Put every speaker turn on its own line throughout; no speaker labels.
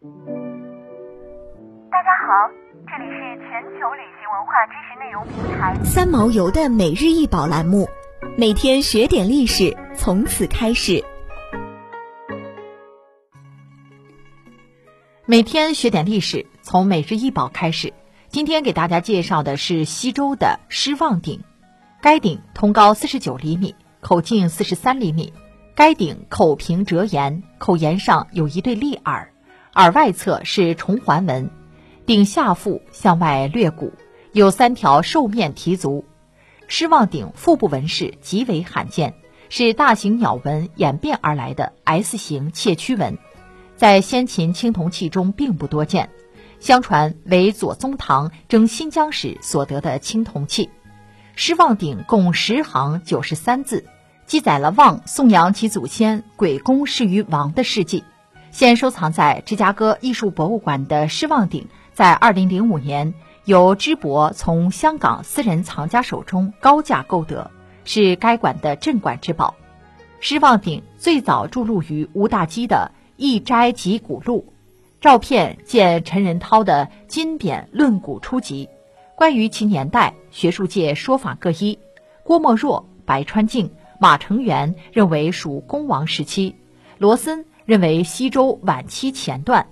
大家好，这里是全球旅行文化知识内容平台
三毛游的每日一宝栏目，每天学点历史，从此开始。
每天学点历史，从每日一宝开始。今天给大家介绍的是西周的狮望鼎，该鼎通高四十九厘米，口径四十三厘米。该鼎口平折檐，口沿上有一对立耳，耳外侧是重环纹。顶下腹向外略鼓，有三条兽面蹄足。狮望鼎腹部纹饰极为罕见，是大型鸟纹演变而来的 S 型切曲纹，在先秦青铜器中并不多见。相传为左宗棠征新疆时所得的青铜器。狮望鼎共十行九十三字。记载了望颂扬其祖先鬼公事于王的事迹，现收藏在芝加哥艺术博物馆的狮望鼎，在二零零五年由芝博从香港私人藏家手中高价购得，是该馆的镇馆之宝。狮望鼎最早著录于吴大基的《一斋集古录》，照片见陈仁涛的《金匾论古初集》。关于其年代，学术界说法各一。郭沫若、白川静。马承元认为属恭王时期，罗森认为西周晚期前段，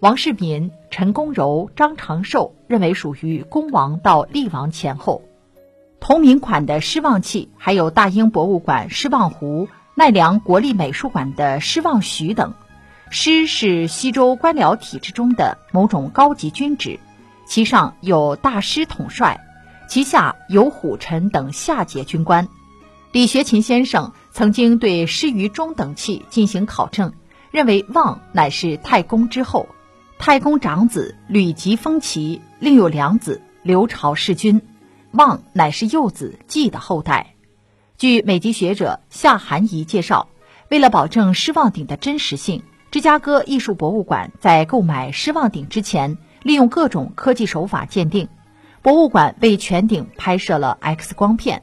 王世民、陈公柔、张长寿认为属于恭王到厉王前后。同名款的狮望器还有大英博物馆狮望壶、奈良国立美术馆的狮望许等。狮是西周官僚体制中的某种高级军职，其上有大师统帅，其下有虎臣等下级军官。李学勤先生曾经对施于中等器进行考证，认为望乃是太公之后，太公长子吕吉封齐，另有两子刘朝弑君，望乃是幼子季的后代。据美籍学者夏涵怡介绍，为了保证狮望鼎的真实性，芝加哥艺术博物馆在购买狮望鼎之前，利用各种科技手法鉴定。博物馆为全鼎拍摄了 X 光片。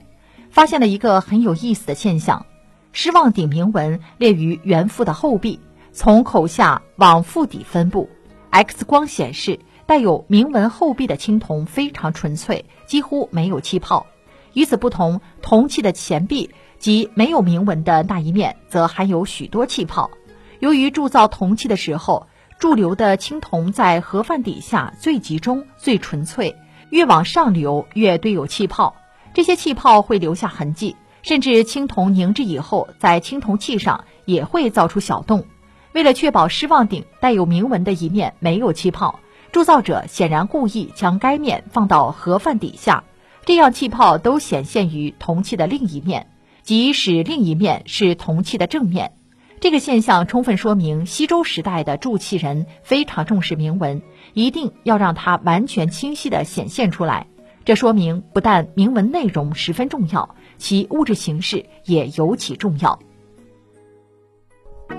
发现了一个很有意思的现象：狮望鼎铭文列于原腹的后壁，从口下往腹底分布。X 光显示，带有铭文后壁的青铜非常纯粹，几乎没有气泡。与此不同，铜器的前壁及没有铭文的那一面则含有许多气泡。由于铸造铜器的时候，驻留的青铜在盒饭底下最集中、最纯粹，越往上流越堆有气泡。这些气泡会留下痕迹，甚至青铜凝制以后，在青铜器上也会造出小洞。为了确保狮望鼎带有铭文的一面没有气泡，铸造者显然故意将该面放到盒饭底下，这样气泡都显现于铜器的另一面，即使另一面是铜器的正面。这个现象充分说明西周时代的铸器人非常重视铭文，一定要让它完全清晰地显现出来。这说明不但铭文内容十分重要，其物质形式也尤其重要。